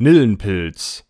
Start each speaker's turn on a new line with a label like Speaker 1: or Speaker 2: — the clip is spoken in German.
Speaker 1: Nillenpilz.